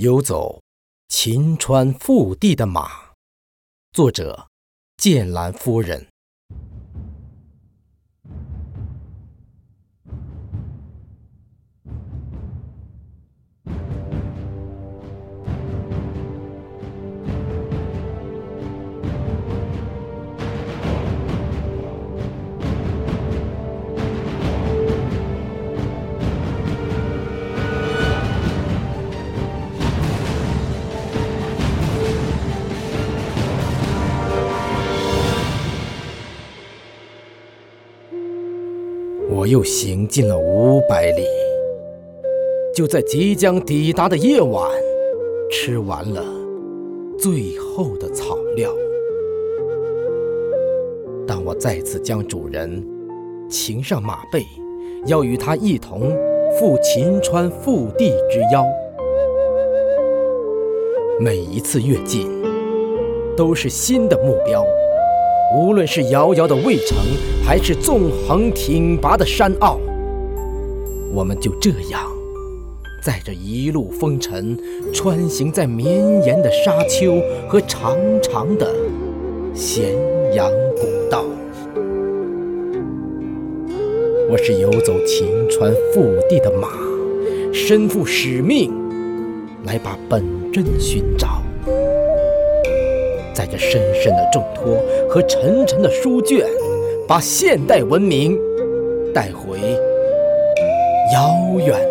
游走秦川腹地的马，作者：剑兰夫人。我又行进了五百里，就在即将抵达的夜晚，吃完了最后的草料。当我再次将主人擒上马背，要与他一同赴秦川腹地之邀，每一次跃进都是新的目标。无论是遥遥的渭城，还是纵横挺拔的山坳，我们就这样，在这一路风尘，穿行在绵延的沙丘和长长的咸阳古道。我是游走秦川腹地的马，身负使命，来把本真寻找。带着深深的重托和沉沉的书卷，把现代文明带回遥远。